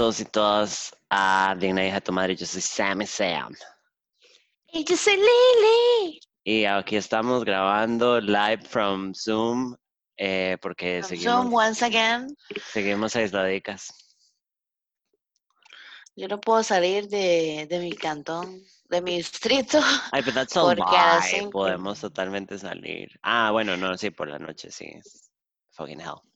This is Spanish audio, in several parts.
todos y todas a Digna Hija de tu Madre. Yo soy Sam y Sam. Y yo soy Lily. Y aquí estamos grabando live from Zoom eh, porque From seguimos, Zoom once again. seguimos aisladicas. Yo no puedo salir de, de mi cantón, de mi distrito. Ay, pero that's a Porque a Podemos totalmente salir. Ah, bueno, no, sí, por la noche, sí. Fucking hell.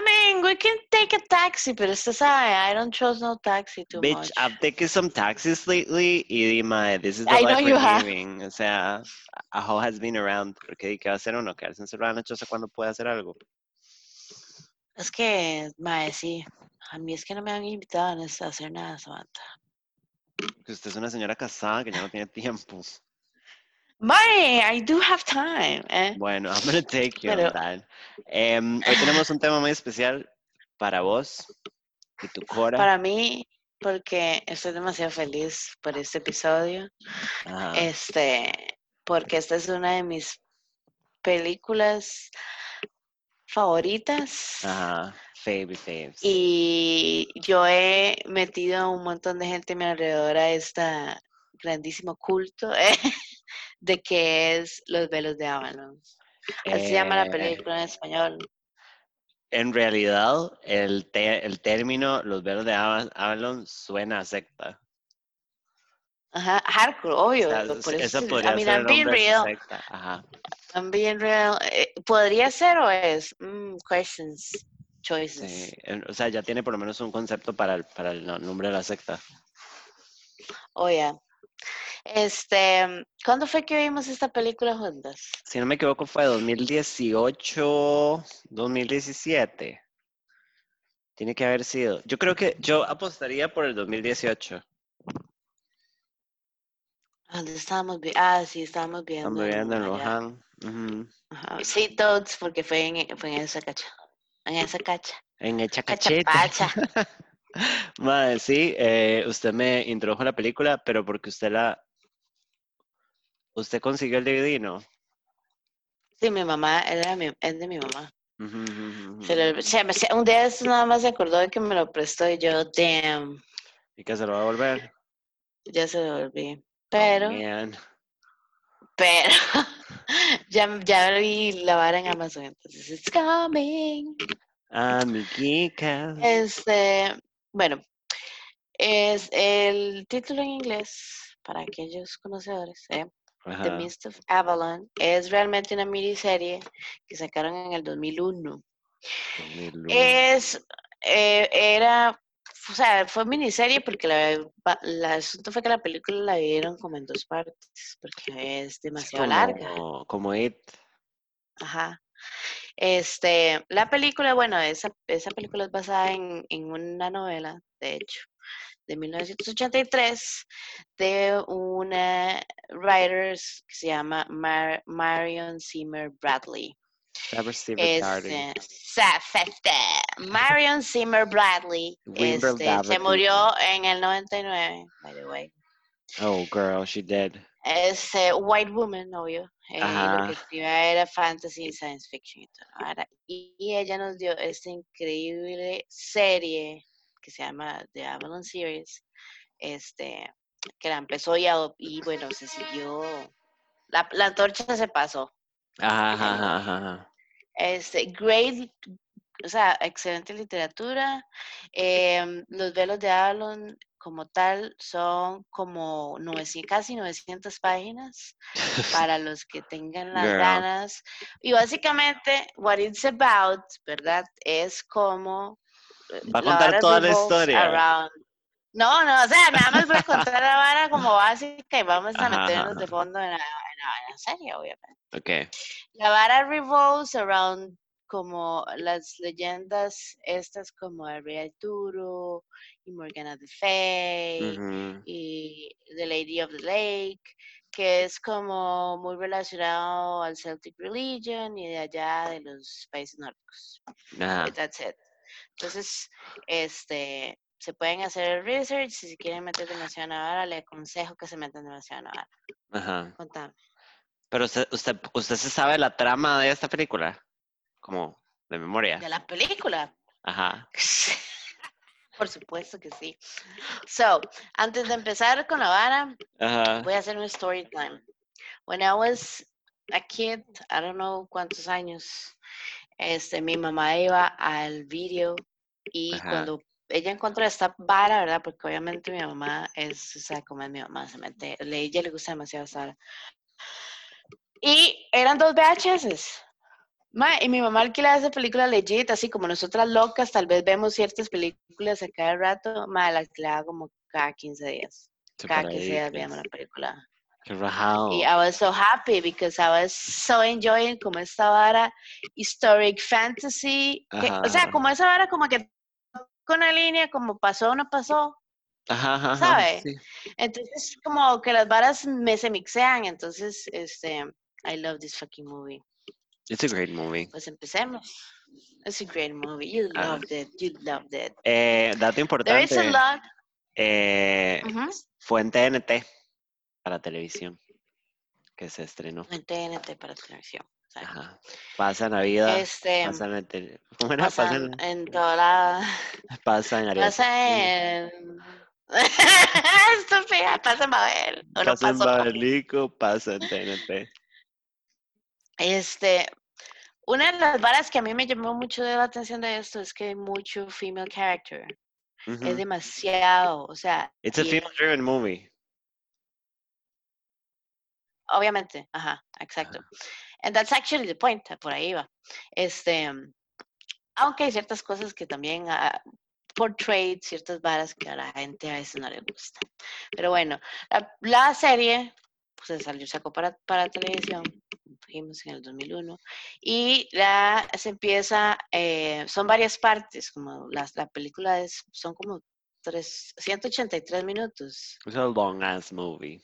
I mean, we can take a taxi, pero usted sabe, I don't trust no taxi too Bitch, much. I've taken some taxis lately y dime, this is the I know life you we're have. living. O sea, a hoe has been around. Porque ¿qué va a hacer uno? Quedarse encerrado en la choza cuando puede hacer algo. Es que, mae, sí. A mí es que no me han invitado a hacer nada, Samantha. Que usted es una señora casada que ya no tiene tiempo. Mae, I do have time, eh. Bueno, I'm gonna take you Pero- on. Em, hoy tenemos un tema muy especial para vos y tu Cora. Para mí, porque estoy demasiado feliz por este episodio. Ajá. Este, porque esta es una de mis películas favoritas. Ajá. Fave faves. Y yo he metido a un montón de gente a mi alrededor a este grandísimo culto eh, de que es Los Velos de Avalon. Así se llama la Eh, película en español. En realidad, el, te- el término Los Velos de Ava- Avalon suena a secta. Ajá, hardcore, obvio. O sea, por eso eso, podría I mean, ser I'm el being real. secta. Ajá. I'm being real. Eh, ¿Podría ser o es? Mm, questions, choices. Sí, O sea, ya tiene por lo menos un concepto para el, para el no- nombre de la secta. Oh, yeah. Este, ¿cuándo fue que vimos esta película juntas? Si no me equivoco, fue 2018, 2017. Tiene que haber sido. Yo creo que yo apostaría por el 2018. ¿Dónde estábamos? vi- Ah, sí, estábamos viendo. Estamos viviendo en. Luján. Ujú. Ajá. Sí, todos, porque fue en, fue en esa cacha. En esa cacha. En Cachete. Cachapacha. Madre, sí, eh, usted me introdujo la película, pero porque usted la. Usted consiguió el DVD, ¿no? Sí, mi mamá, era mi, es de mi mamá. Se lo- se un día esto nada más se acordó de que me lo prestó y yo, damn, ¿Y que se lo va a volver? ya se lo volví. Oh, Pero, man. pero, ya, ya vi la vara en Amazon, entonces, it's coming. Amiguitas. Este, bueno, es el título en inglés, para aquellos conocedores, ¿eh? The. Mist of Avalon, es realmente una miniserie que sacaron en el 2001. 2001. Es, eh, era, o sea, fue miniserie porque la, pa- la- el asunto fue que la película la vieron como en dos partes, porque es demasiado larga. como, como It. Ajá. Este, la película, bueno, esa, esa película es basada en, en una novela, de hecho, de 1983, de una writer que se llama Mar- Marion Zimmer Bradley. Este, Marion Zimmer Bradley este, se murió en el 99, by the way. Oh, girl, she did. Es eh, White Woman, obvio. eh, y lo Ajá. que escribía era fantasy y science fiction y. Y, y ella nos dio esta increíble serie que se llama The Avalon Series, este, que la empezó y, bueno, se siguió, la, la antorcha se pasó. Ajá, ajá, ajá. Este, great, o sea, excelente literatura. em, los velos de Avalon como tal son como 900, casi 900 páginas para los que tengan las Girl. ganas. Y básicamente, what it's about, ¿verdad? Es como... Va a contar toda la historia. around- No, no, o sea, nada más voy a contar la vara como básica y vamos a Ajá, ajá, meternos de fondo en la, en la- en la serie, obviamente. Ok. La vara revolves around como las leyendas estas como el Rey Arturo y Morgana the Fey Ujú. y The Lady of the Lake, que es como muy relacionado al Celtic religion y de allá de los países nórdicos. That's it. Entonces, este, se pueden hacer el research. Si se quieren meter demasiado en la vara, le aconsejo que se metan demasiado en la vara. Ajá. Contame. Pero usted, usted, usted se sabe la trama de esta película. Como de memoria. De la película. Ajá. Por supuesto que sí. So, antes de empezar con la vara, Ajá. voy a hacer un story time. When I was a kid, I don't know cuántos años, este, mi mamá iba al video y Ajá. cuando ella encontró esta vara, ¿verdad? Porque obviamente mi mamá es, o sea, como es mi mamá, se mete, a ella le gusta demasiado esta vara. Y eran dos VHS. Ma, y mi mamá alquilaba esa película legit, así como nosotras locas, tal vez vemos ciertas películas a cada rato, ma, la alquilaba como cada 15 días. Cada 15 días veíamos la película. Qué rajado. Y I was so happy because I was so enjoying como esta vara historic fantasy. que- o sea, como esa vara como que una línea como pasó o no pasó. Ajá, ajá, ¿sabe? sí. Entonces como que las varas me se mixean. Entonces, este, I love this fucking movie. It's a great movie. Pues empecemos. It's a great movie. You Ah. loved it. You loved it. Eh, dato There is a importante. lot. eh, Ujú. Fue en TNT para televisión que se estrenó. En TNT para televisión. Sea, Ajá. Pasa Navidad. Este, Pasa en la tele- ¿Cómo era? Pasa pasan en, en toda la... pasa en Arias. Pasa en... Estúpida, pasa en Babel. O no Pasa en pasó. Babelico, pasa en TNT. Este, una de las varas que a mí me llamó mucho la atención de esto es que hay mucho female character. Es demasiado, o sea, It's a y- female driven movie. Obviamente, ajá, exacto. And that's actually the point, por ahí va. Este, aunque hay ciertas cosas que también ah, portray ciertas varas que a la gente a veces no le gusta. Pero bueno, la, la serie pues, se salió, sacó para, para televisión, dijimos en el 2001, y la, se empieza, eh, son varias partes, como las, la película es, son como tres, 183 minutos. It's a long ass movie.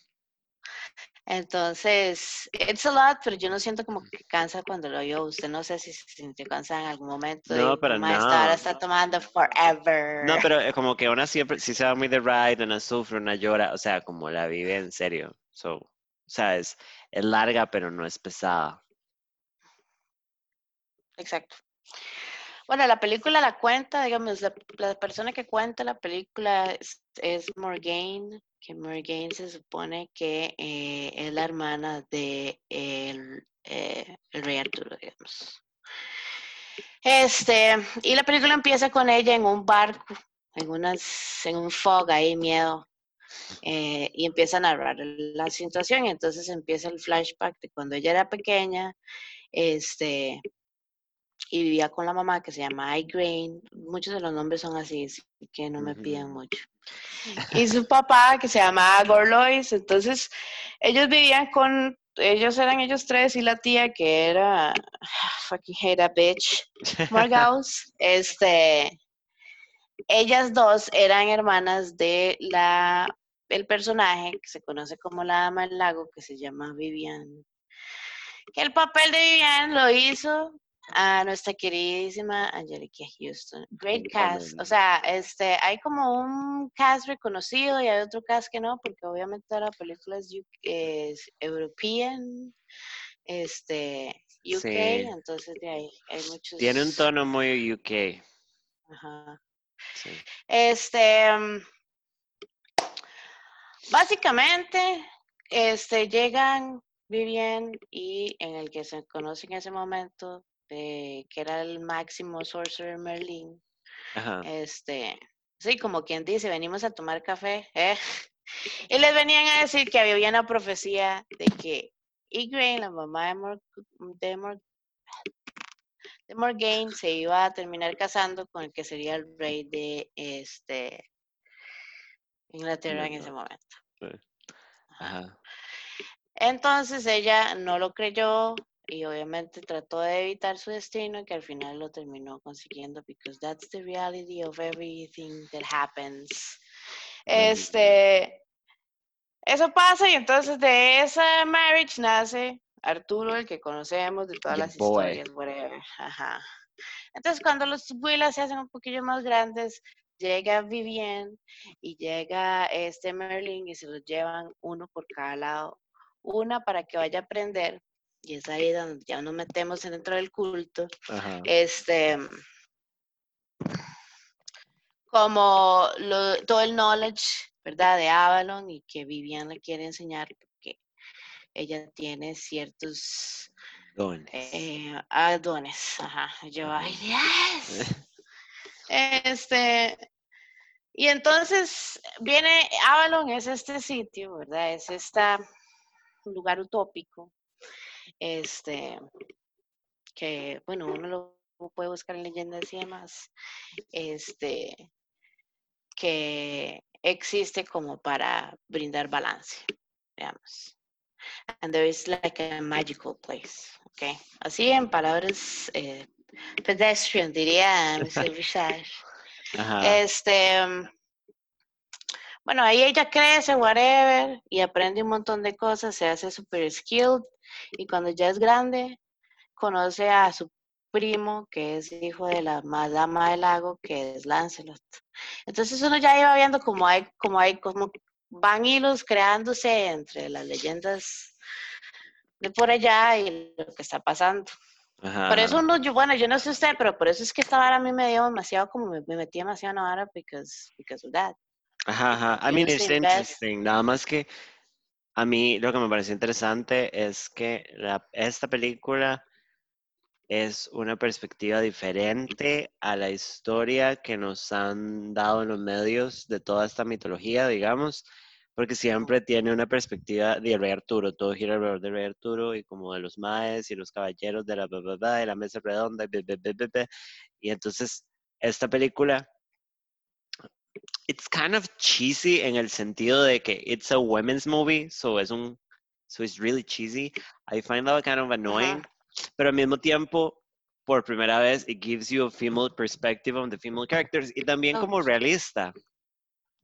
Entonces, it's a lot, pero yo no siento como que cansa cuando lo oyo. Usted no sé si se sintió cansada en algún momento. No, pero "Ma, Esta hora no. está tomando forever. No, pero eh, como que una siempre, si se va muy de ride, una sufre, una llora, o sea, como la vive en serio. So, o sea, es, es larga, pero no es pesada. Exacto. Bueno, la película la cuenta, digamos, la, la persona que cuenta la película es, es Morgaine, que Morgaine se supone que eh, es la hermana de eh, el rey Arturo, digamos. Este, y la película empieza con ella en un barco, en, unas, en un fog ahí, miedo, eh, y empieza a narrar la situación, entonces empieza el flashback de cuando ella era pequeña, este, y vivía con la mamá que se llama Grain. Muchos de los nombres son así, así que no me pidan Ujú. mucho. Y su papá que se llama Gorlois. Entonces, ellos vivían con, ellos eran ellos tres y la tía que era fucking hate a bitch, Morgaus. este, ellas dos eran hermanas de la, el personaje que se conoce como la dama del lago que se llama Vivian. Que el papel de Vivian lo hizo a nuestra queridísima Angelica Houston. Great cast. O sea, este, hay como un cast reconocido y hay otro cast que no, porque obviamente la película es, U- es European, este, UK, Sí. entonces de ahí hay muchos. Tiene un tono muy UK. Ajá. Sí. Este, mm, básicamente, este, llegan Vivian y en el que se conoce en ese momento, eh, que era el máximo sorcerer Merlin, Ajá. este, sí, como quien dice, venimos a tomar café, ¿eh? Y les venían a decir que había una profecía de que Igraine, la mamá de, Mor de, Mor de Morgaine, se iba a terminar casando con el que sería el rey de este Inglaterra en ese momento. Ajá. Entonces ella no lo creyó y obviamente trató de evitar su destino que al final lo terminó consiguiendo because that's the reality of everything that happens. Este, eso pasa y entonces de esa marriage nace Arturo, el que conocemos de todas las boy. historias, whatever. Ajá. Entonces cuando los Willas se hacen un poquillo más grandes, llega Vivian y llega este Merlin y se los llevan uno por cada lado. Una para que vaya a aprender, y es ahí donde ya nos metemos dentro del culto, Ajá. este como todo el knowledge, ¿verdad? De Avalon y que Vivian le quiere enseñar porque ella tiene ciertos dones. Eh, ah, dones. Ajá. Yo, ay, Este, y entonces viene Avalon, es este sitio, ¿verdad? Es este lugar utópico, este, que, bueno, uno lo puede buscar en leyendas y demás, este, que existe como para brindar balance, digamos. And there is like a magical place, okay? Así en palabras eh, pedestrian, diría Mr. Richard. Este, bueno, ahí ella crece, whatever, y aprende un montón de cosas, se hace super skilled, y cuando ya es grande, conoce a su primo, que es hijo de la madama del lago, que es Lancelot. Entonces uno ya iba viendo como hay, como hay, como van hilos creándose entre las leyendas de por allá y lo que está pasando. Por eso uno, yo, bueno, yo no sé usted, pero por eso es que esta vara a mí me dio demasiado, como me, metí demasiado en la vara because, because of that. Ajá, ajá. I mean, it's interesting. Nada más que a mí lo que me parece interesante es que esta película es una perspectiva diferente a la historia que nos han dado en los medios de toda esta mitología, digamos, porque siempre tiene una perspectiva de Rey Arturo, todo gira alrededor de Rey Arturo y como de los maes y los caballeros de la, de la mesa redonda y entonces esta película it's kind of cheesy en el sentido de que it's a women's movie, so es un so it's really cheesy. I find that kind of annoying pero al mismo tiempo, por primera vez, it gives you a female perspective on the female characters y también como realista,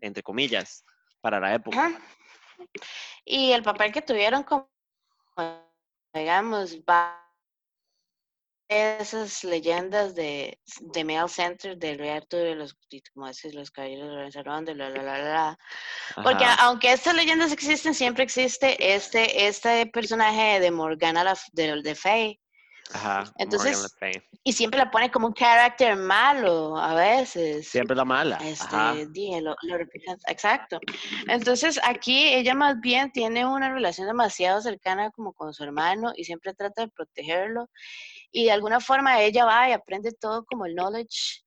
entre comillas, para la época. Y el papel que tuvieron como, digamos, esas leyendas de, de Mail Center, del Rey Arturo y los, como dices, los caballeros de Lorenzo de la, la, la, la. Porque aunque estas leyendas existen, siempre existe este, este personaje de Morgana de, de Faye, Ajá, Entonces, y siempre la pone como un carácter malo a veces. Siempre la mala. Este, exacto. Entonces, aquí ella más bien tiene una relación demasiado cercana como con su hermano y siempre trata de protegerlo. Y de alguna forma ella va y aprende todo como el knowledge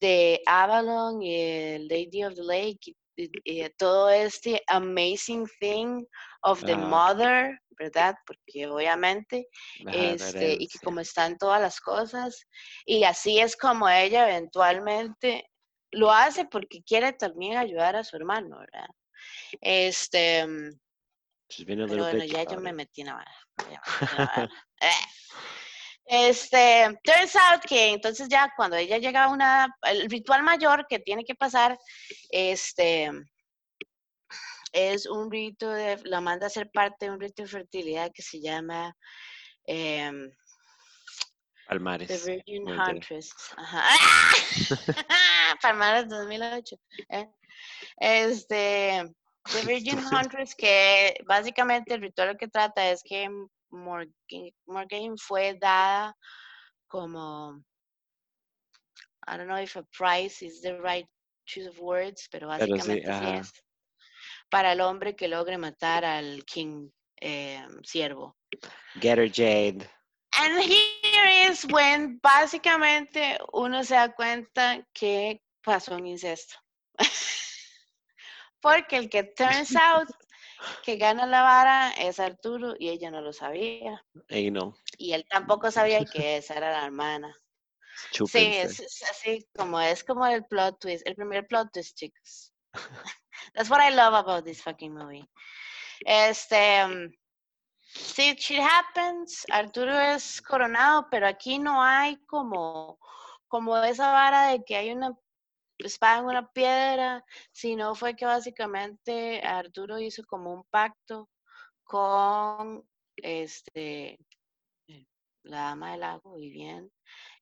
de Avalon y el Lady of the Lake y, todo este amazing thing of the mother, ¿verdad? Porque obviamente, este, y que como están todas las cosas, y así es como ella eventualmente lo hace porque quiere también ayudar a su hermano, ¿verdad? Este, pero bueno, ya yo me metí en la eh. Este, turns out que entonces ya cuando ella llega a una, el ritual mayor que tiene que pasar, este, es un rito de, la manda a ser parte de un rito de fertilidad que se llama eh, Palmares. The Virgin Huntress. Palmares 2008. ¿eh? Este, The Virgin Huntress, que básicamente el ritual que trata es que Morgan, fue dada como, I don't know if a price is the right choice of words, pero básicamente sí, es para el hombre que logre matar al King eh, Siervo. Get her Jade. And here is when básicamente uno se da cuenta que pasó un incesto. Porque el que turns out que gana la vara es Arturo y ella no lo sabía. Y no. Y él tampoco sabía que esa era la hermana. Sí, es, así como es como el plot twist, el primer plot twist, chicos. That's what I love about this fucking movie. Este, um, sí, shit happens, Arturo es coronado, pero aquí no hay como, como esa vara de que hay una espada en una piedra, sino fue que básicamente Arturo hizo como un pacto con este la dama del lago, y bien,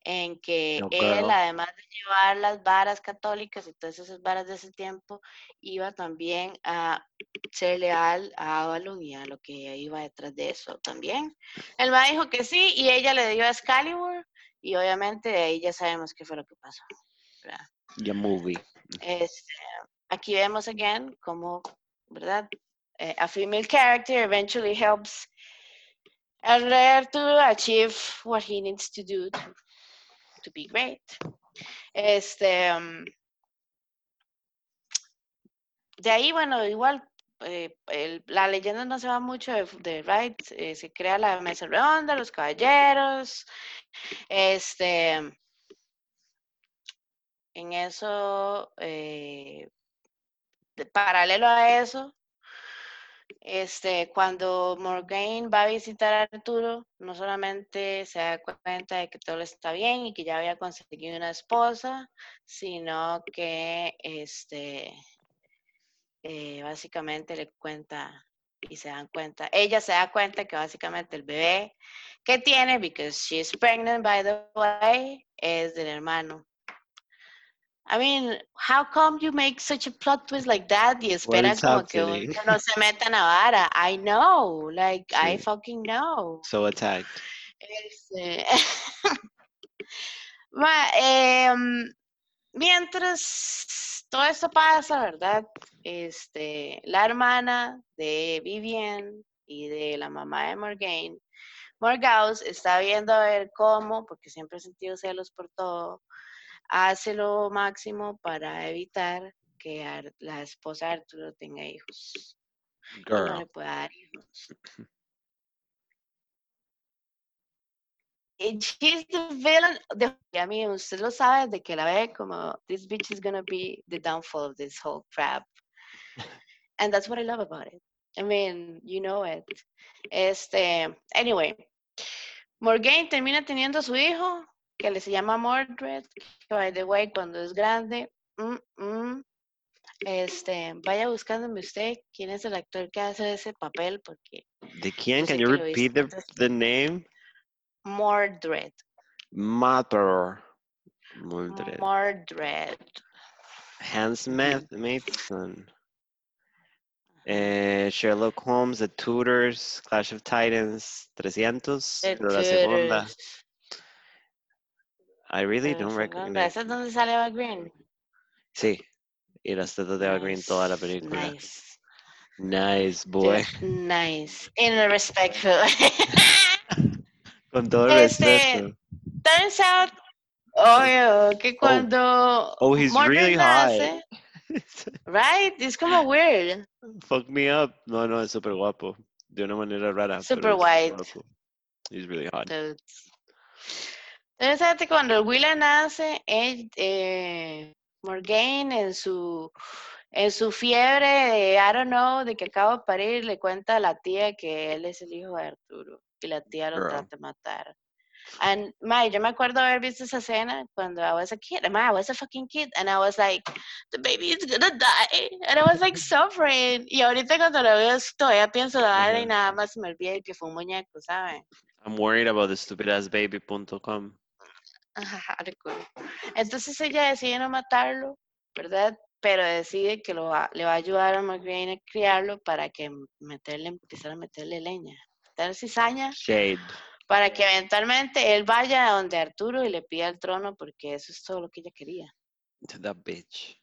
en que él, además de llevar las varas católicas y todas esas varas de ese tiempo, iba también a ser leal a Avalon y a lo que iba detrás de eso también. Él me dijo que sí y ella le dio a Excalibur y obviamente de ahí ya sabemos qué fue lo que pasó. Ya movie. Este, aquí vemos again como, ¿verdad? Eh, a female character eventually helps a to achieve what he needs to do to, be great. Este, um, de ahí, bueno, igual eh, la leyenda no se va mucho de, de eh, se crea la mesa redonda, los caballeros, este, en eso, eh, paralelo a eso, este, cuando Morgaine va a visitar a Arturo, no solamente se da cuenta de que todo está bien y que ya había conseguido una esposa, sino que este, eh, básicamente le cuenta y se dan cuenta, ella se da cuenta que básicamente el bebé que tiene, because she's pregnant by the way, es del hermano. I mean, how come you make such a plot twist like that y espera como que no se meta a vara? I know, like, I fucking know. So attacked. Este... eh, mientras todo esto pasa, ¿verdad? Este, la hermana de Vivian y de la mamá de Morgaine, Morgaus está viendo a ver cómo, porque siempre ha sentido celos por todo, hace lo máximo para evitar que la esposa de Arturo tenga hijos. No le pueda dar hijos. she's the villain. I mean, usted lo sabe de que la ve como this bitch is gonna be the downfall of this whole crap. And that's what I love about it. I mean, you know it. Este, anyway, Morgaine termina teniendo su hijo, que le se llama Mordred, que by the way, cuando es grande, mm, mm, este, vaya buscándome usted quién es el actor que hace ese papel, porque... ¿De quién? Can you repeat the, the name? Mordred. Mother. Mordred. Mordred. Hans Matheson. Eh, Sherlock Holmes, The Tudors, Clash of Titans, 300, The la segunda. I really don't recognize. ¿Esa es donde sale Eva Green? Sí, y las tetas de Eva Green toda la película. Nice. Nice, boy. Nice. In a respectful. Con todo el este, respeto. Turns out, obvio, que oh. oh cuando. Oh, oh he's really nace, hot. right? Es como weird. Fuck me up. No, no, es súper guapo. De una manera rara. Super white. He's really hot. Entonces, cuando Willa nace, él, eh, Morgaine en su en su fiebre de, I don't know, de que acaba de parir, le cuenta a la tía que él es el hijo de Arturo y la tía lo trata de matar. And my, yo me acuerdo haber visto esa escena cuando I was a kid. My, I was a fucking kid, and I was like, the baby is gonna die, and I was like suffering. Y ahorita cuando lo veo todavía pienso la y nada más me olvidé que fue un muñeco, ¿sabes? I'm worried about the stupidassbaby.com. Entonces ella decide no matarlo, ¿verdad? Pero decide que lo le va a ayudar a McGrain a criarlo para que meterle, empezar a meterle leña cizaña. Shade. Para que eventualmente él vaya a donde Arturo y le pida el trono, porque eso es todo lo que ella quería. That bitch.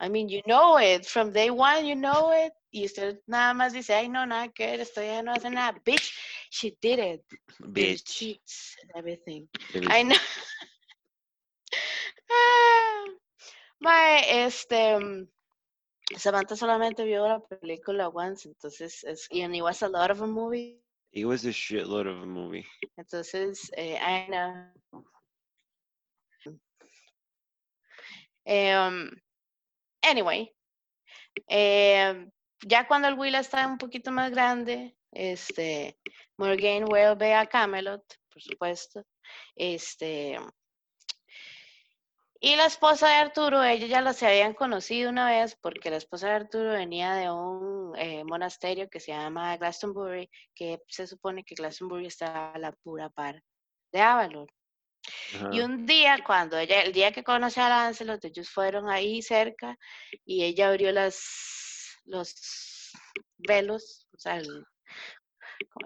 I mean, you know it. From day one, you know it. Y usted nada más dice, ay, no, nada que ver, estoy ya no hace nada. Bitch, she did it. Bitch. Cheats and everything. I know. ah, este, mm, Samantha solamente vio la película once, entonces, es, and it was a lot of a movie. It was a shitload of a movie. Entonces, eh, I know. Um, anyway, eh, ya cuando el Will está un poquito más grande, este, Morgan vuelve a Camelot, por supuesto. Este, y la esposa de Arturo, ellos ya se habían conocido una vez porque la esposa de Arturo venía de un eh, monasterio que se llama Glastonbury, que se supone que Glastonbury está a la pura par de Avalon. Y un día, cuando ella, el día que conoce a Lancelot, ellos fueron ahí cerca y ella abrió las, los velos, o sea,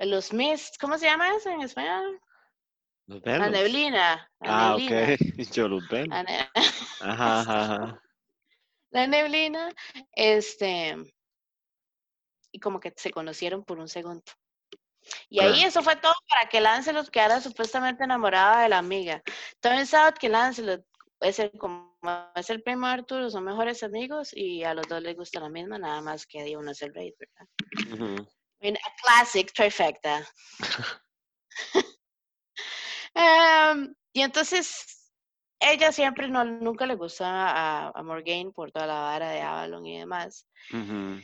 los mist, ¿cómo se llama eso en español? La neblina. ah, ok. Yo los ven. Ajá, ajá, la neblina, este, y como que se conocieron por un segundo. Y ahí eso fue todo para que Lancelot quedara supuestamente enamorada de la amiga. Turns out que Lancelot es el, como es el primo Arturo, son mejores amigos y a los dos les gusta la misma, nada más que uno es el rey, ¿verdad? a classic trifecta. um, y entonces, ella siempre no, nunca le gustaba a, a Morgaine por toda la vara de Avalon y demás. en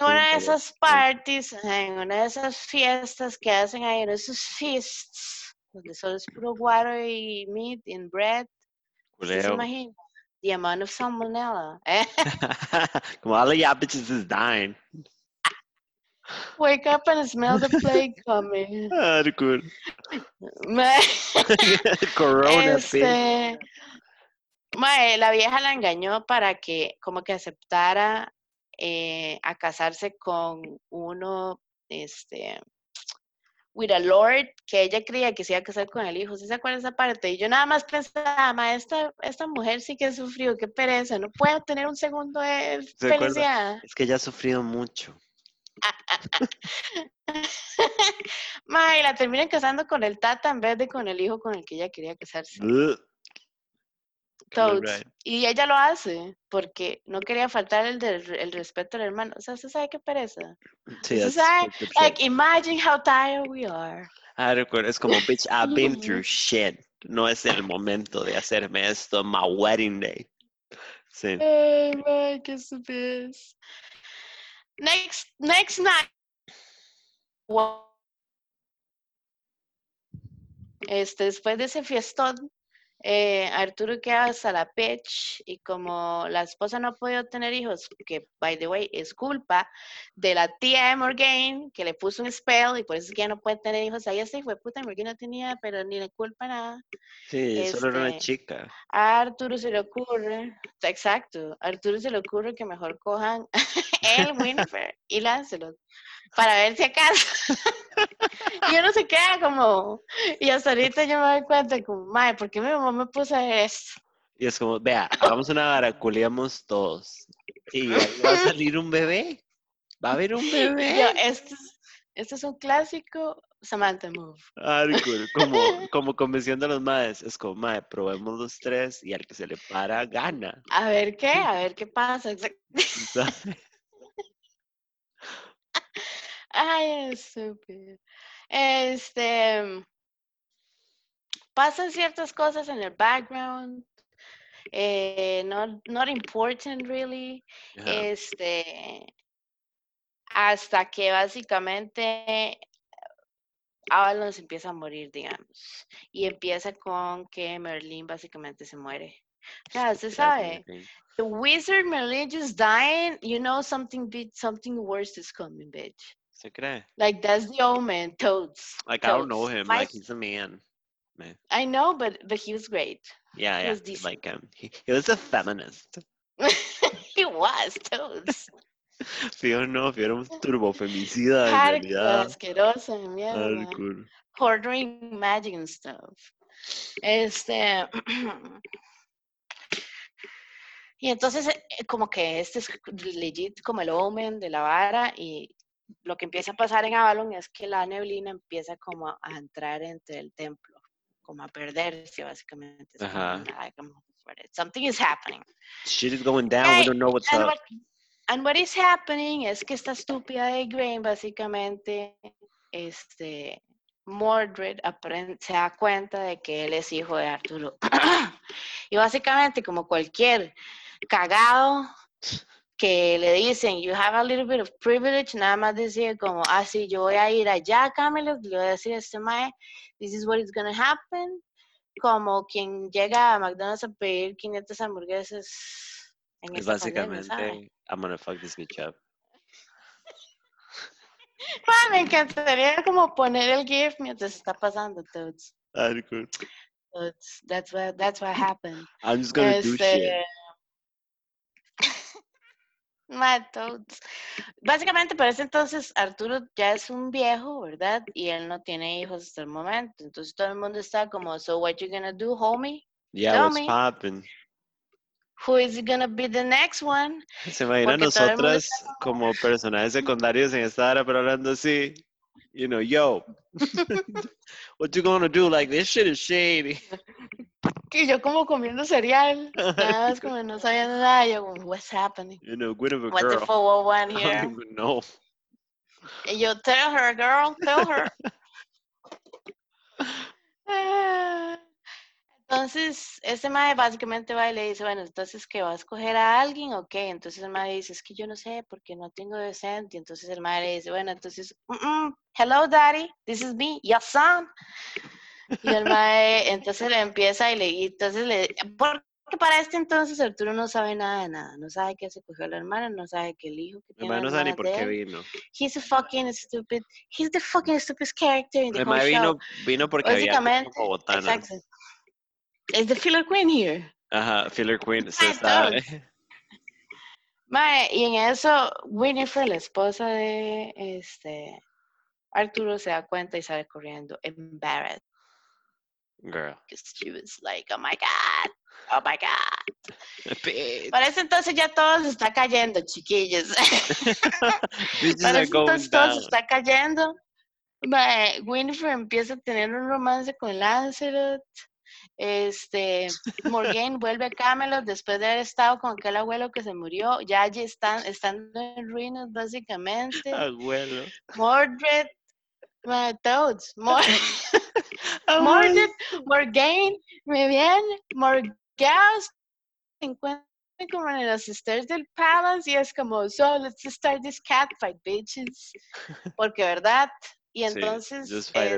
una de esas parties, en una de esas fiestas que hacen ahí, en esos feasts, donde solo es puro water y meat and bread, ¿se imagina? The amount of salmonella. ¿eh? Como all the bitches is dying. Wake up and smell the plague coming. Ah, cool. Corona, este, mae, la vieja la engañó para que como que aceptara eh, a casarse con uno, este, with a lord, que ella creía que se iba a casar con el hijo. ¿Sí se acuerda esa parte? Y yo nada más pensaba, ma, esta, esta mujer sí que ha sufrido, qué pereza, no puede tener un segundo de felicidad. Es que ella ha sufrido mucho. Ma, y la terminan casando con el tata en vez de con el hijo con el que ella quería casarse. Y ella lo hace porque no quería faltar el, el respeto al hermano. O sea, ¿usted sabe qué pereza? Sí, sabe? Like, imagine how tired we are. Ah, recuerdo, es como, bitch, I've been through shit. No es el momento de hacerme esto, my wedding day. Sí. Ay, man, qué estupidez. Next, next night. Este, después de ese fiestón, eh, Arturo queda hasta la pech y como la esposa no ha podido tener hijos, que by the way es culpa de la tía de Morgan que le puso un spell y por eso es que ya no puede tener hijos. Ahí sí fue puta, Morgan no tenía, pero ni le culpa nada. Sí, solo era una este, chica. A Arturo se le ocurre, exacto, a Arturo se le ocurre que mejor cojan el Winifred y Lancelot para ver si acaso. y uno se queda como, y hasta ahorita yo me doy cuenta, como, madre, ¿por qué mi mamá me puso esto? Y es como, vea, hagamos una baraculeamos todos. Y va a salir un bebé. Va a haber un bebé. esto, es, es un clásico Samantha Move. Como, como convenciendo a los madres. Es como, madre, probemos los tres y al que se le para, gana. A ver qué, a ver qué pasa. Ay, es súper. Este. Pasan ciertas cosas en el background. Eh, not, not important really. Este. Hasta que básicamente Avalon se empieza a morir, digamos. Y empieza con que Merlin básicamente se muere. Ya, se sabe. The wizard Merlin just dying, you know something big, something worse is coming, bitch. Se cree. Like that's the old man, Toads. Like Toads. I don't know him. My, like he's a man. man. I know, but but he was great. Yeah, he yeah. like him. He, he was a feminist. he was Toads. Fío no, Fío era un turbo femicida en realidad. asqueroso, mierda. Hardcore. Ordering magic and stuff. Este. y entonces, eh, como que este es legit como el omen de la vara y lo que empieza a pasar en Avalon es que la neblina empieza como a, entrar entre el templo, como a perderse básicamente. something is happening. Shit is going down, we don't know what's and up. What, and what is happening es que esta estúpida de Grain básicamente, este, Mordred se da cuenta de que él es hijo de Arturo. y básicamente como cualquier cagado que le dicen, you have a little bit of privilege, nada más decir como, ah, sí, yo voy a ir allá, Camilo, le voy a decir a este mae, this is what is going to happen, como quien llega a McDonald's a pedir 500 hamburguesas en es básicamente, pandemia, I'm gonna fuck this bitch up. me encantaría como poner el GIF mientras está pasando, todos. That's, that's, what, that's what happened. I'm just gonna do este, shit. Básicamente, para ese entonces, Arturo ya es un viejo, ¿verdad? Y él no tiene hijos hasta el momento. Entonces todo el mundo está como, so what you gonna do, homie? Yeah, what's popping? who is gonna be the next one. Se imagina nosotras como personajes secundarios en esta hora, pero hablando así, you know, yo, what you gonna do? Like, this shit is shady. Y yo como comiendo cereal, nada más como no sabía nada, yo como, what's happening? You know, good of a What girl. the 401 here? I don't even know. Y yo, tell her, girl, tell her. Entonces, ese mae básicamente va y le dice, bueno, entonces que va a escoger a alguien, ok. Entonces el mae dice, es que yo no sé porque no tengo decente. Y entonces el mae le dice, bueno, entonces, "Mm, mm, hello daddy, this is me, your son. Y el mae, entonces le empieza y le, y entonces le, porque para este entonces Arturo no sabe nada de nada, no sabe que se cogió la hermana, no sabe que el hijo que tiene hermano no sabe ni por qué vino. he's a fucking stupid, he's the fucking stupidest character in the Mi whole hermano show. vino, vino porque había como exacto. Is the filler queen here? Ajá, Filler Queen se está... Mae, y en eso, Winifred, la esposa de este Arturo, se da cuenta y sale corriendo, embarrassed, Girl. because she was like, oh my God, oh my God. Bitch. Para ese entonces ya todo se está cayendo, chiquillos. Para ese entonces todo se down. está cayendo. Winifred empieza a tener un romance con Lancelot. Este, Morgan vuelve a Camelot después de haber estado con aquel abuelo que se murió. Ya allí están, estando en ruinas, básicamente. Abuelo. Mordred, mae, toads. Mor- Abuelo. Mordred, Morgaine, Vivienne, Morgause se encuentran como en los stairs del palace y es como, so let's start this cat fight, bitches. Porque, ¿verdad? Y entonces,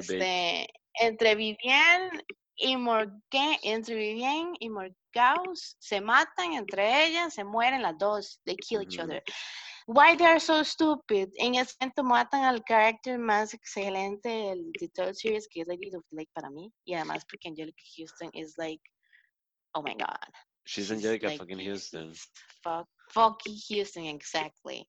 este, entre Vivienne y Morgaine, entre Vivienne y Morgause se matan entre ellas, se mueren las dos, they kill each other. Why they are so stupid? En ese momento matan al carácter más excelente del de todo el series, que es Lady of Lake para mí. Y además porque Angelica Houston is like, oh my god. She's Angelica like, fucking Houston. Fuck, fucking Houston, exactly.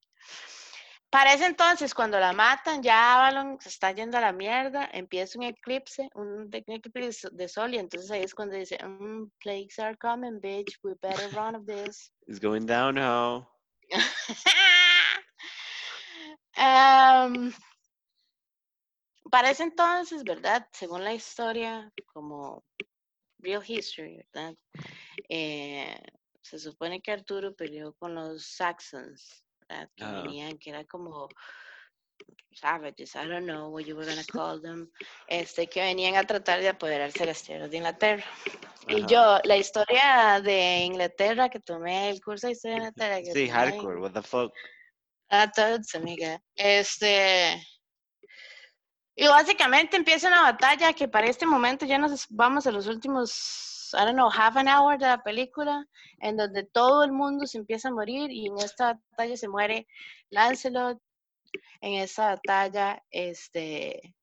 Para ese entonces, cuando la matan, ya Avalon se está yendo a la mierda, empieza un eclipse, un eclipse de sol, y entonces ahí es cuando dice, "Mm, plagues are coming, bitch, we better run of this. It's going down now. Am, para ese entonces, ¿verdad? Según la historia, como real history, ¿verdad? Eh, se supone que Arturo peleó con los Saxons, ¿verdad? Que venían, que era como savages, I don't know what you were gonna call them, este, que venían a tratar de apoderarse de las tierras de Inglaterra. Y Ajá. yo, la historia de Inglaterra que tomé, el curso de historia de Inglaterra que Sí, tomé hardcore, what the fuck. a todos, amiga. Este. Y básicamente empieza una batalla que para este momento ya nos vamos a los últimos, I don't know, half an hour de la película, en donde todo el mundo se empieza a morir y en esta batalla se muere Lancelot. En esta batalla, este.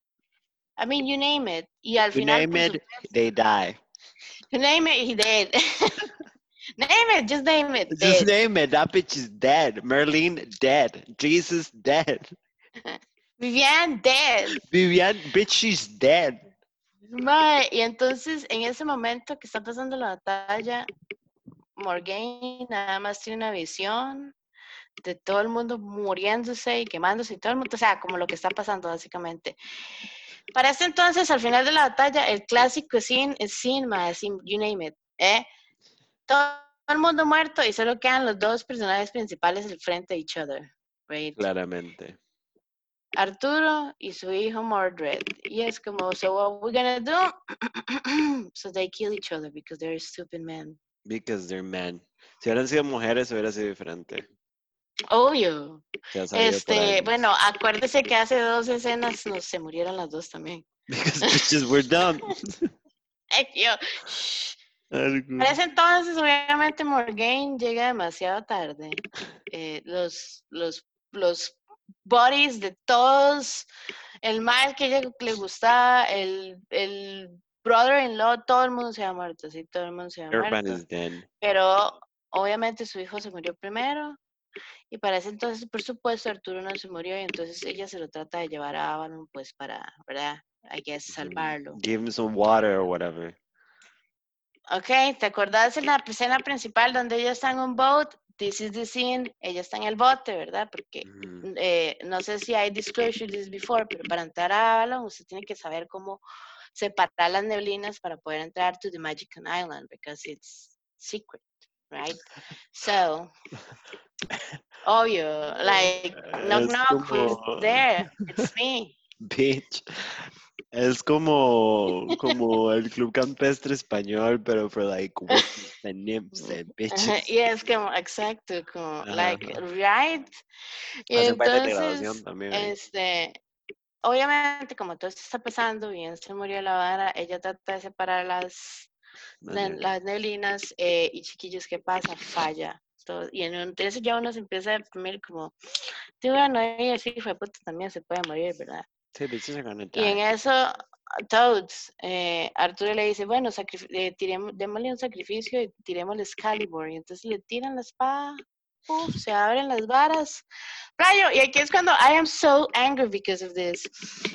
I mean, you name it. Y al You final. name por it, supuesto- they die. you name it, he dead. name it, just name it. Just dead. name it. That bitch is dead. Merlin dead. Jesus dead. Vivian dead. Vivian, bitch, she's dead. Y entonces en ese momento que está pasando la batalla, Morgaine nada más tiene una visión de todo el mundo muriéndose y quemándose y todo el mundo, o sea, como lo que está pasando básicamente. Para este entonces, al final de la batalla, el clásico scene es scene, you name it, ¿eh? Todo el mundo muerto y solo quedan los dos personajes principales al frente de each other, right? Claramente. Arturo y su hijo Mordred. Y es como, so what we gonna do? so they kill each other because they're stupid men. Because they're men. Si hubieran sido mujeres, hubiera sido diferente. Obvio. Este, bueno, acuérdese que hace dos escenas no, se murieron las dos también. Because bitches were dumb. Yo. Para ese entonces, obviamente, Morgaine llega demasiado tarde. Eh, los, los, los bodies de todos, el mal que ella le gustaba, el, el brother-in-law, todo el mundo se ha muerto, sí, todo el mundo se ha muerto. is dead. Pero obviamente su hijo se murió primero. Y para ese entonces, por supuesto, Arturo no se murió y entonces ella se lo trata de llevar a Avalon, pues para, ¿verdad? I guess, salvarlo. Give him some water or whatever. Ok, ¿te acordás de la escena principal donde ella está en un boat? This is the scene, ella está en el bote, ¿verdad? Porque eh, no sé si hay disclosure this before, pero para entrar a Avalon usted tiene que saber cómo separar las neblinas para poder entrar to the Magic Island, because it's secret, right? So, obvio, like, knock knock, who's there? It's me. Bitch. Es como, como el club campestre español, pero for like and nymphs and bitches. Y es como, exacto, como, like, right? Y entonces, también, este, obviamente, como todo esto está pasando, bien se murió la vara, ella trata de separar las, las neblinas eh, y chiquillos, ¿qué pasa? Falla. Todo. Y en entonces ya uno se empieza a deprimir como, tío, bueno, ella sí fue puta también se puede morir, ¿verdad? Y en eso, Toads, eh, Arturo le dice, bueno, eh, tiremos, démosle un sacrificio y tiremos el Excalibur. Y entonces le tiran la espada, se abren las varas. Rayo, y aquí es cuando I am so angry because of this.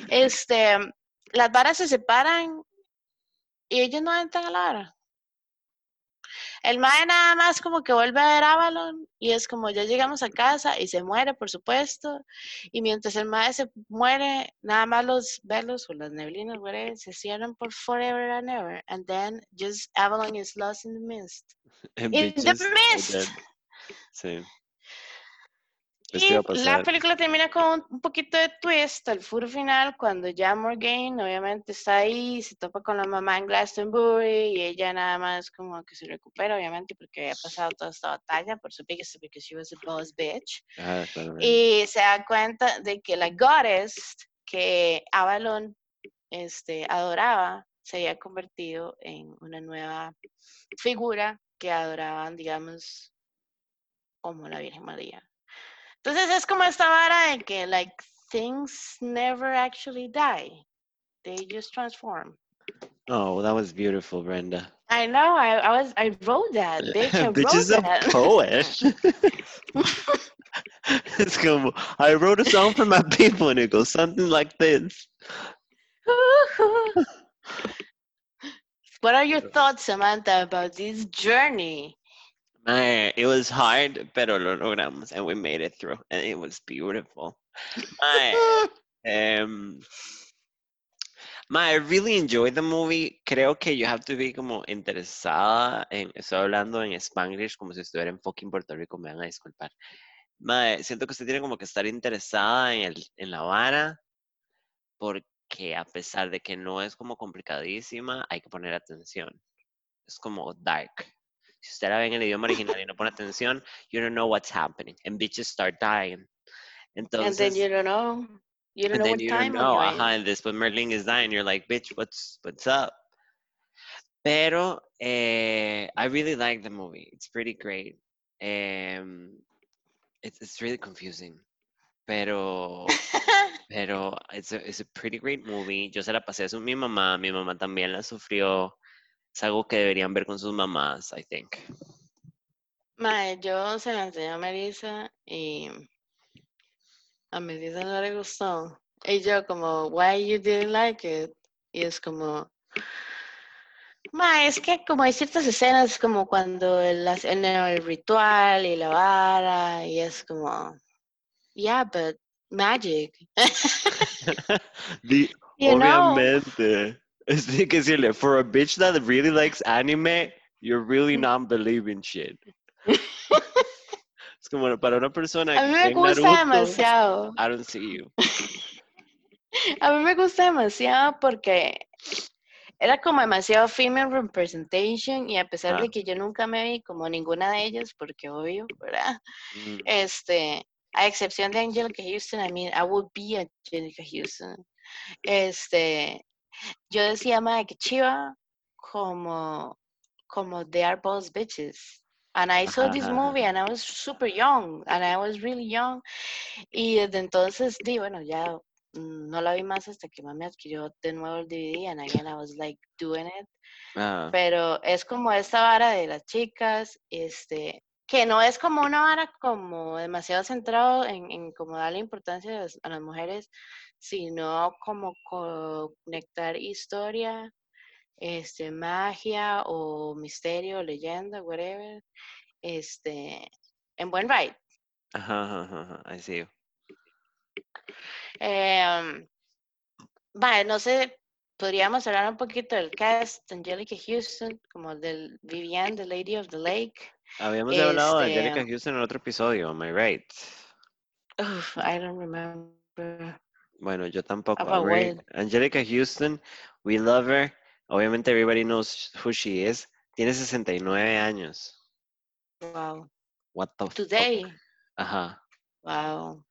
Este, las varas se separan y ellos no entran a la vara. El mae nada más como que vuelve a ver Avalon y es como ya llegamos a casa y se muere, por supuesto. Y mientras el mae se muere, nada más los velos o las neblinas, se cierran por forever and ever. And then just Avalon is lost in the mist. in the mist. Sí. Y la película termina con un poquito de twist al furo final, cuando ya Morgan obviamente está ahí, se topa con la mamá en Glastonbury y ella nada más como que se recupera, obviamente, porque había pasado toda esta batalla por su biggest porque she was a boss bitch. Ah, y se da cuenta de que la goddess que Avalon este, adoraba se había convertido en una nueva figura que adoraban, digamos, como la Virgen María. Entonces es como esta vara de que like things never actually die. They just transform. Oh, that was beautiful, Brenda. I know. I, I was. I wrote that. Bitch, bitch wrote is that. a poet. it's como I wrote a song for my people, and it goes something like this. what are your thoughts, Samantha, about this journey? Mae, it was hard, pero lo logramos, and we made it through, and it was beautiful. Mae, um, I really enjoyed the movie. Creo que you have to be como interesada en, estoy hablando en Spanglish como si estuviera en fucking Puerto Rico, me van a disculpar. Mae, siento que usted tiene como que estar interesada en, el, en la vara, porque a pesar de que no es como complicadísima, hay que poner atención. Es como dark. Si usted la ve en el idioma original y no pone atención, you don't know what's happening. And bitches start dying. Entonces, and then you don't know. You don't know what time know. Ajá, and después Merlin is dying. You're like, bitch, what's what's up? Pero eh, I really like the movie. It's pretty great. Um, it's it's really confusing. Pero pero it's a, it's a pretty great movie. Yo se la pasé a mi mamá. Mi mamá también la sufrió es algo que deberían ver con sus mamás, I think. Mae, yo se la enseñé a Melissa y a Melissa no le gustó. Y yo como, why you didn't like it? Y es como, mae, es que como hay ciertas escenas como cuando el, el, ritual y la vara y es como, yeah, but magic. obviamente. Es que decirle, for a bitch that really likes anime, you're really not believing shit. es como para una persona a mí me gusta demasiado. I don't see you. a mí me gusta demasiado porque era como demasiado female representation y a pesar de que yo nunca me vi como ninguna de ellas, porque obvio, ¿verdad? Mm. Este, a excepción de Angelica Houston, I mean, I would be Angelica Houston. Este, yo decía, madre, que chiva, como, como they are both bitches. And I saw this movie and I was super young and I was really young. Y desde entonces, di, bueno, ya no la vi más hasta que mami adquirió de nuevo el DVD and again I was like doing it. Ah. Pero es como esta vara de las chicas, este, que no es como una vara como demasiado centrado en, en como darle importancia a las mujeres, sino como conectar historia este, magia o misterio, leyenda, whatever, este, en buen ride. Ajá, ajá, ajá, I see. Eh, vale, no sé, podríamos hablar un poquito del cast, Angelica Houston, como del Vivian, The Lady of the Lake. Habíamos hablado de Angelica este Houston en otro episodio, am I right? Uf, I don't remember. Bueno, yo tampoco. Angelica Houston, we love her. Obviamente everybody knows who she is. Tiene 69 años. Wow. What the Today. Ajá. Wow.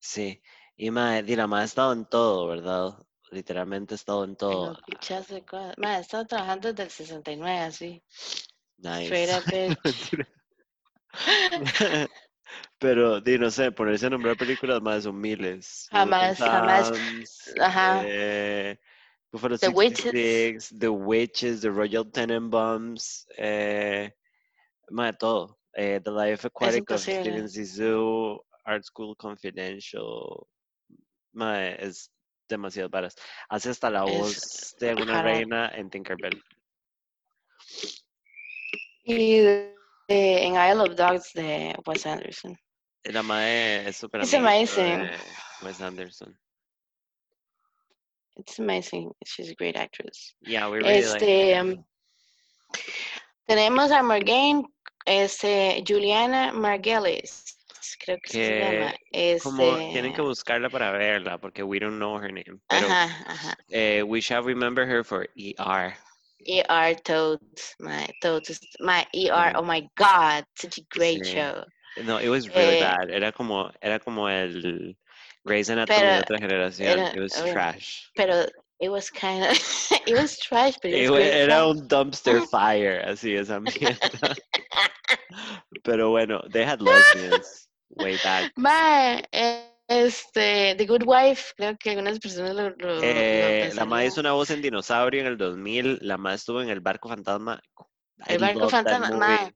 Sí. Y madre, la madre ha estado en todo, ¿verdad? Literalmente ha estado en todo. Madre, ha estado trabajando desde el 69, así. Nice. Straight up Pero, di, no sé, ponerse a nombrar películas más son miles. Jamás, jamás. Ajá. Eh, The Witches. The Witches, The Royal Tenenbaums, eh, más de todo. Eh, the Life Aquatic of Steven Zissou, Art School Confidential. Mae, es demasiado varas. Hace hasta la voz de una reina en Tinkerbell. Y en Isle of Dogs de Wes Anderson. La mae es súper It's amazing. Wes Anderson. It's amazing. She's a great actress. Yeah, we really este, um, tenemos a Morgaine, este, Juliana Margulis creo que, se llama. Como este tienen que buscarla para verla, porque we don't know her name. Pero, ajá, ajá. Eh, we shall remember her for ER. ER Toads, my Toads, my ER. Oh my God, such a great show. No, it was really eh, bad. Era como, era como el Grey's Anatomy de otra generación. it was trash. Pero it was kind of, it was trash, but it was Era un dumpster fire, así esa mierda. Pero bueno, they had lesbians way back. Ma, este, The Good Wife, creo que algunas personas lo. lo, eh, la madre hizo una voz en Dinosaurio en el 2000. La madre estuvo en El Barco Fantasma. El Barco Fantasma. Ma,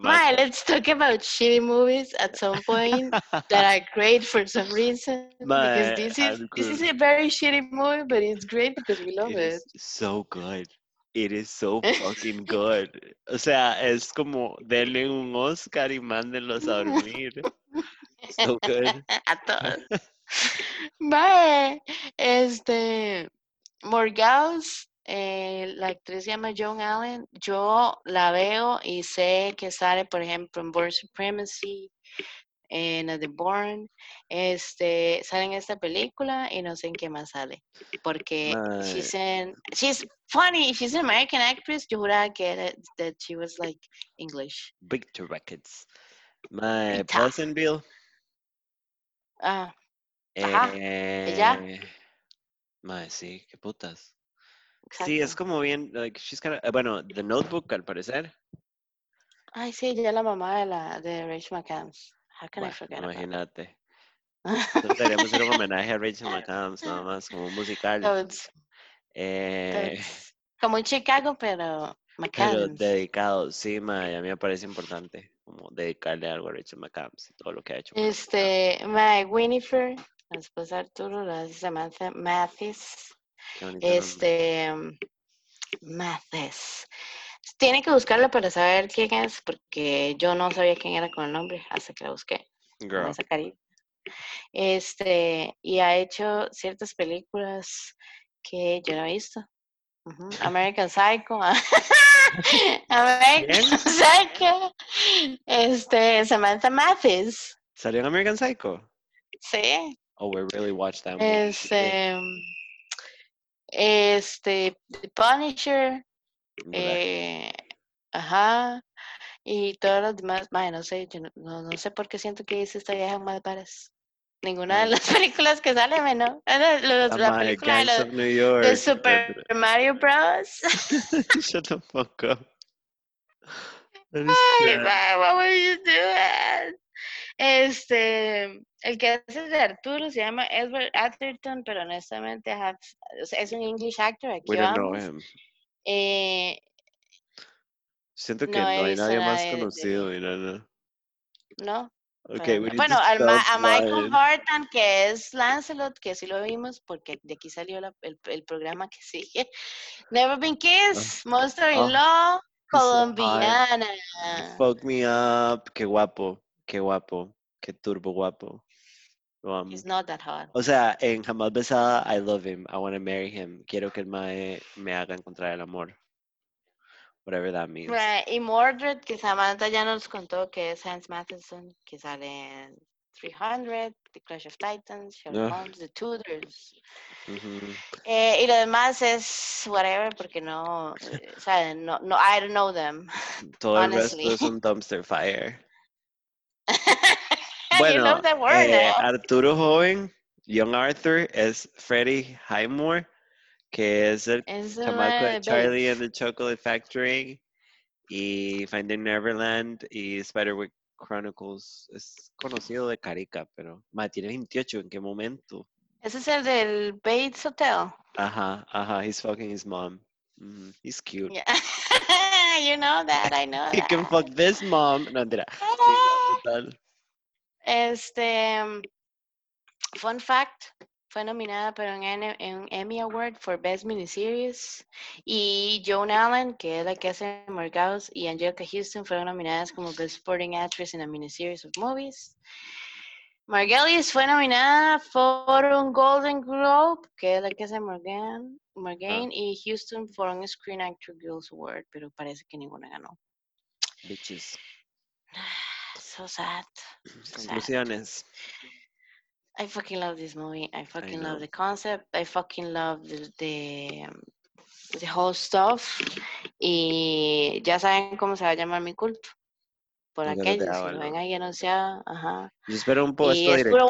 ma, let's talk about shitty movies at some point that are great for some reason. Ma, because this is, this is a very shitty movie, but it's great because we love it. it. So good. It is so fucking good. O sea, es como denle un Oscar y mándenlos a dormir. So good. A todos. Bye. Este, Morgause, eh, la actriz se llama Joan Allen. Yo la veo y sé que sale, por ejemplo, en Born Supremacy, en The Born, este, sale en esta película y no sé en qué más sale. Porque she's, in, she's funny, she's an American actress. Yo juraba que that, that she was like English. Victor Records. My Pleasantville. Ah. Ajá. Eh, ¿Ella? Mae, sí, qué putas. Sí, es como bien, like, she's kind of, eh, bueno, The Notebook al parecer. Ay, sí, ella es la mamá de la de Rachel McAdams. How can I forget Imagínate. Nosotros deberíamos hacer un homenaje a Rachel McAdams, nada más, como un musical. Eh, como en Chicago, pero McAdams. Pero dedicado, sí, ma, a mí me parece importante como dedicarle algo a Rachel McAdams y todo lo que ha hecho. Este, my Winifred, la esposa de Arturo, la Samantha Mathis. Este, Mathis. Tiene que buscarla para saber quién es, porque yo no sabía quién era con el nombre hasta que la busqué. Girl. esa Este, y ha hecho ciertas películas que yo no he visto. American Psycho. American Psycho. Este, Samantha Mathis. ¿Salió en American Psycho? Sí. Oh, we really watched that movie. Este, este, The Punisher. Eh, ajá. Y todas las demás, no sé, yo no, no, sé por qué siento que dice esta vieja más pares. Ninguna de las películas que salen, ¿no? La, la, película de, de, Super Mario Bros. Shut the fuck up. Ay, what were you doing? Este, el que hace de Arturo se llama Edward Atherton, pero honestamente have, es un English actor. Aquí We don't know him. Eh, Siento que no, hay nadie más conocido, mira, ¿No? Okay, we need bueno, Ma- a Michael. Barton, que es Lancelot, que sí lo vimos, porque de aquí salió la- el, el programa que sigue. Never Been Kissed, Monster in oh, Law, so colombiana. Fuck me up. Qué guapo. Qué guapo. Qué turbo guapo. Amo. He's not that hot. O sea, en Jamás Besada, I love him. I want to marry him. Quiero que el mae me haga encontrar el amor. Whatever that means. Right, Y Mordred, que Samantha ya nos contó que es Hans Matheson, que sale en 300, The Clash of Titans, Sherlock Ah. Holmes, The Tudors. Ujú. Eh, y lo demás es whatever, porque no, o sea, no, no, I don't know them. Todo el resto Honestly. es un dumpster fire. you Bueno, love that word, eh, eh? Arturo Joven, Young Arthur, es Freddie Highmore, que es el Es chamaco de Charlie and the Chocolate Factory y Finding Neverland y Spiderwick Chronicles. Es conocido de Carica, pero ma, tiene 28, ¿en qué momento? Ese es el del Bates Hotel. Ajá, ajá, he's fucking his mom. Mhm, He's cute. Yeah. you know that, I know He can fuck this mom. No, mentira. Sí, no, total. Este, mm, fun fact, fue nominada para un, Emmy Award for Best Miniseries y Joan Allen, que es la que hace Morgaus, y Angelica Houston fueron nominadas como Best Supporting Actress in a Miniseries of Movies. Margulies fue nominada por un Golden Globe, que es la que hace Morgan, Morgan y Houston por un Screen Actor Guild Award, pero parece que ninguna ganó. Bitches. So sad. so sad. I fucking love this movie. I fucking love the concept. I fucking love the, the, um, the whole stuff. Y ya saben cómo se va a llamar mi culto. Por aquellos, si lo ven ahí anunciado. Ajá. Yo espero un Y puesto es puro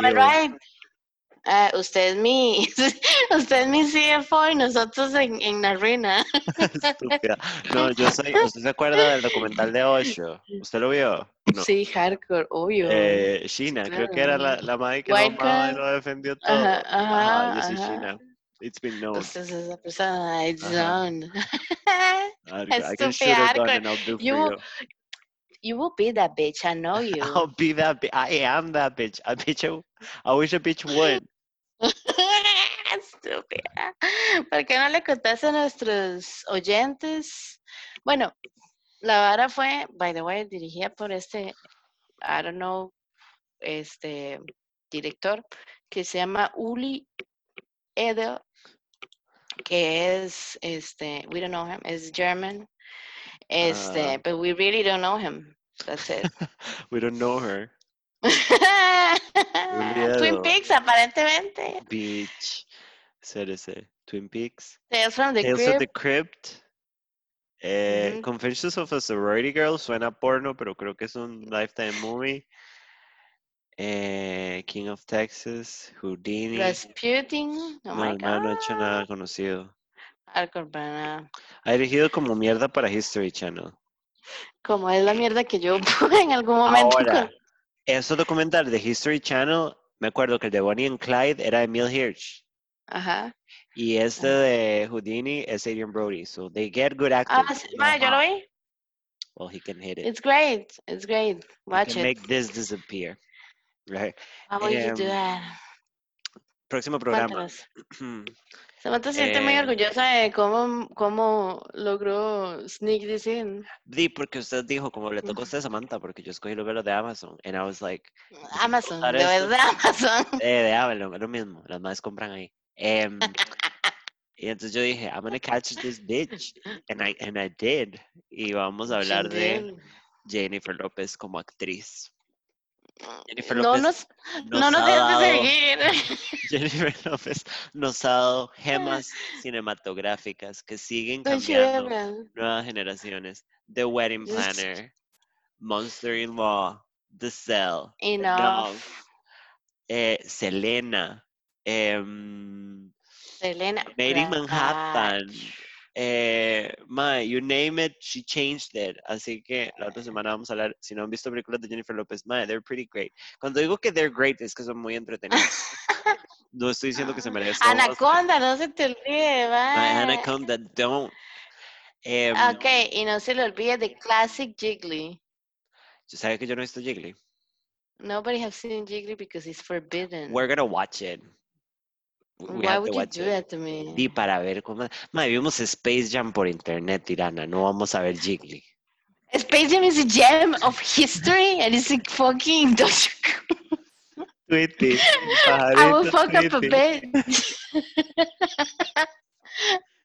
Ah, usted es mi, usted es mi CFO y nosotros en, en la ruina. Estúpida. No, yo soy. ¿Usted se acuerda del documental de Osho? ¿Usted lo vio? No. Sí, hardcore, obvio. Eh, Sheena, creo que era la, claro. la madre que lo White amaba y lo defendió todo. Ajá, ajá, yo soy ajá. Sheena. It's been known. Usted es esa persona, it's Ajá. I, I can estúpida, hardcore. You- you. Will be that bitch, I know you. I'll be that. Bi- I am that bitch. A bitch. I- I wish a bitch would. Estúpida. ¿Por qué no le contaste a nuestros oyentes? Bueno, la vara fue, by the way, dirigida por este, I don't know, este director que se llama Uli Edel, que es, este, we don't know him, es German, este, Ah. but we really don't know him. That's it. We don't know her. Twin. Peaks, aparentemente. Bitch. Seriously. Twin Peaks. Tales from the Tales Crypt. of the Crypt. Eh. Confessions of a Sorority Girl suena porno, pero creo que es un Lifetime movie. Eh, King of Texas, Houdini. Rasputin. Oh no, my no ha God. hecho nada conocido. Ha dirigido como mierda para History Channel. Como es la mierda que yo en algún momento. Ahora, con- esos documentales de History Channel, me acuerdo que el de Bonnie and Clyde era Emil Hirsch. Ajá. Y este de Houdini es Adrian Brody. So they get good Ah, actors. sí, mae, yo lo vi. Well, he can hit it. It's great. It's great. He Watch can it. make this disappear. Right. How will you do em, that? Próximo programa. Samantha se siente muy Eh, orgullosa de cómo, cómo logró sneak this in. Di, porque usted dijo, como le tocó a usted, Samantha, porque yo escogí los velos de Amazon. And I was like, Amazon, de verdad, Amazon. eh, de Avalon, es lo mismo. Las más compran ahí. Em, y entonces yo dije, I'm gonna catch this bitch. And I, and I did. Y vamos a hablar de. Jennifer López como actriz. Jennifer No López nos, nos no nos de seguir. Jennifer López nos ha dado gemas cinematográficas que siguen cambiando nuevas generaciones. The Wedding Planner, Monster in Law, The Cell, Enough. eh, Selena, em, Selena. Made in. Manhattan. Eh, ma, you name it, she changed it. Así que la otra semana vamos a hablar. Si no han visto películas de Jennifer López, ma, they're pretty great. Cuando digo que they're great es que son muy entretenidas. No estoy diciendo que se merezca. un Oscar. Anaconda, no se te olvide, Ma, va. Anaconda, don't. Em, Ok, y no se le olvide de Classic Jiggly. ¿Sabe que yo no he visto Jiggly? Nobody has seen Jiggly because it's forbidden. We're gonna watch it. We Why have to would you watch do it. that to me? Y para ver cómo... Madre, vimos Space Jam por internet, tirana. No vamos a ver Jiggly. Space Jam is a gem of history and it's a fucking Tweety. I will fuck up a bitch.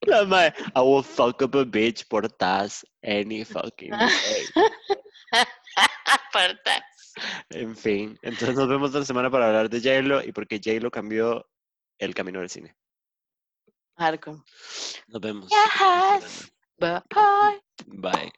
La madre, I will fuck up a bitch por Taz any fucking day. Aparta. En fin, entonces nos vemos la semana para hablar de J-Lo y porque J-Lo cambió el camino del cine. Hardcore. Nos vemos. Yes. Bye. Bye.